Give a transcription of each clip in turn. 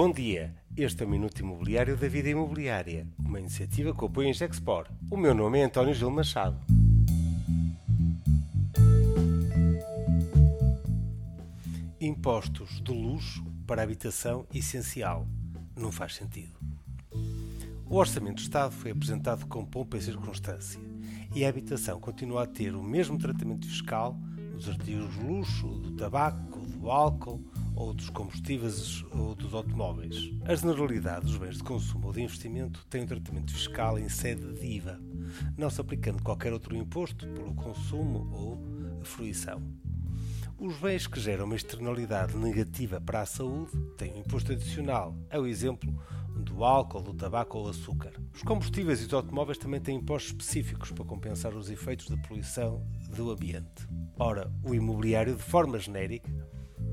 Bom dia, este é o Minuto Imobiliário da Vida Imobiliária, uma iniciativa que apoia em Gexpor. O meu nome é António Gil Machado. Impostos de luxo para habitação essencial. Não faz sentido. O Orçamento do Estado foi apresentado com pompa e circunstância e a habitação continua a ter o mesmo tratamento fiscal dos artigos de luxo, do tabaco, do álcool ou dos combustíveis ou dos automóveis. A generalidade dos bens de consumo ou de investimento tem um tratamento fiscal em sede de IVA, não se aplicando qualquer outro imposto pelo consumo ou fruição. Os bens que geram uma externalidade negativa para a saúde têm um imposto adicional. É o exemplo do álcool, do tabaco ou açúcar. Os combustíveis e os automóveis também têm impostos específicos para compensar os efeitos da poluição do ambiente. Ora, o imobiliário, de forma genérica,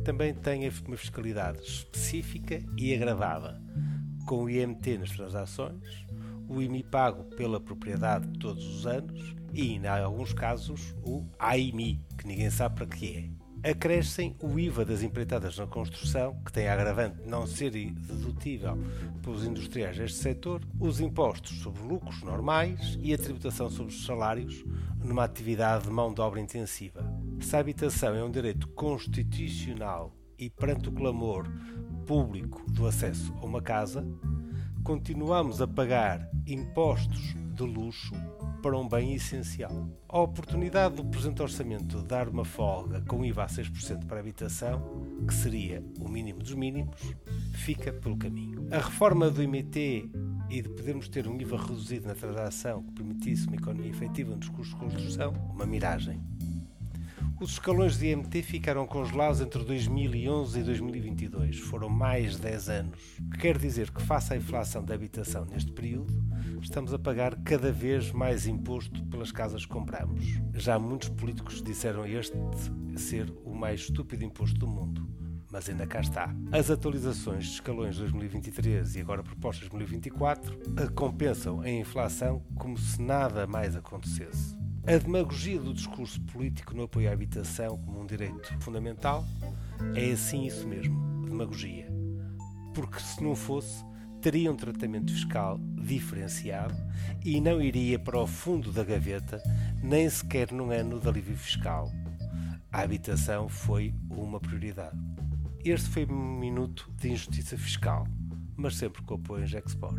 também tem uma fiscalidade específica e agravada, com o IMT nas transações, o IMI pago pela propriedade todos os anos e, em alguns casos, o AIMI, que ninguém sabe para que é acrescem o IVA das empreitadas na construção, que tem a agravante de não ser dedutível pelos industriais deste setor, os impostos sobre lucros normais e a tributação sobre os salários numa atividade de mão de obra intensiva. Se a habitação é um direito constitucional e perante o clamor público do acesso a uma casa, continuamos a pagar impostos de luxo para um bem essencial. A oportunidade do presente orçamento de dar uma folga com IVA a 6% para a habitação, que seria o mínimo dos mínimos, fica pelo caminho. A reforma do IMT e de podermos ter um IVA reduzido na transação que permitisse uma economia efetiva nos custos de construção, uma miragem. Os escalões de IMT ficaram congelados entre 2011 e 2022. Foram mais de 10 anos. Que quer dizer que, face à inflação da habitação neste período, estamos a pagar cada vez mais imposto pelas casas que compramos. Já muitos políticos disseram este ser o mais estúpido imposto do mundo. Mas ainda cá está. As atualizações de escalões de 2023 e agora propostas de 2024 compensam a inflação como se nada mais acontecesse. A demagogia do discurso político no apoio à habitação como um direito fundamental é assim isso mesmo, demagogia. Porque se não fosse, teria um tratamento fiscal diferenciado e não iria para o fundo da gaveta nem sequer num ano de alívio fiscal. A habitação foi uma prioridade. Este foi um minuto de injustiça fiscal, mas sempre com apoio em Gexpor.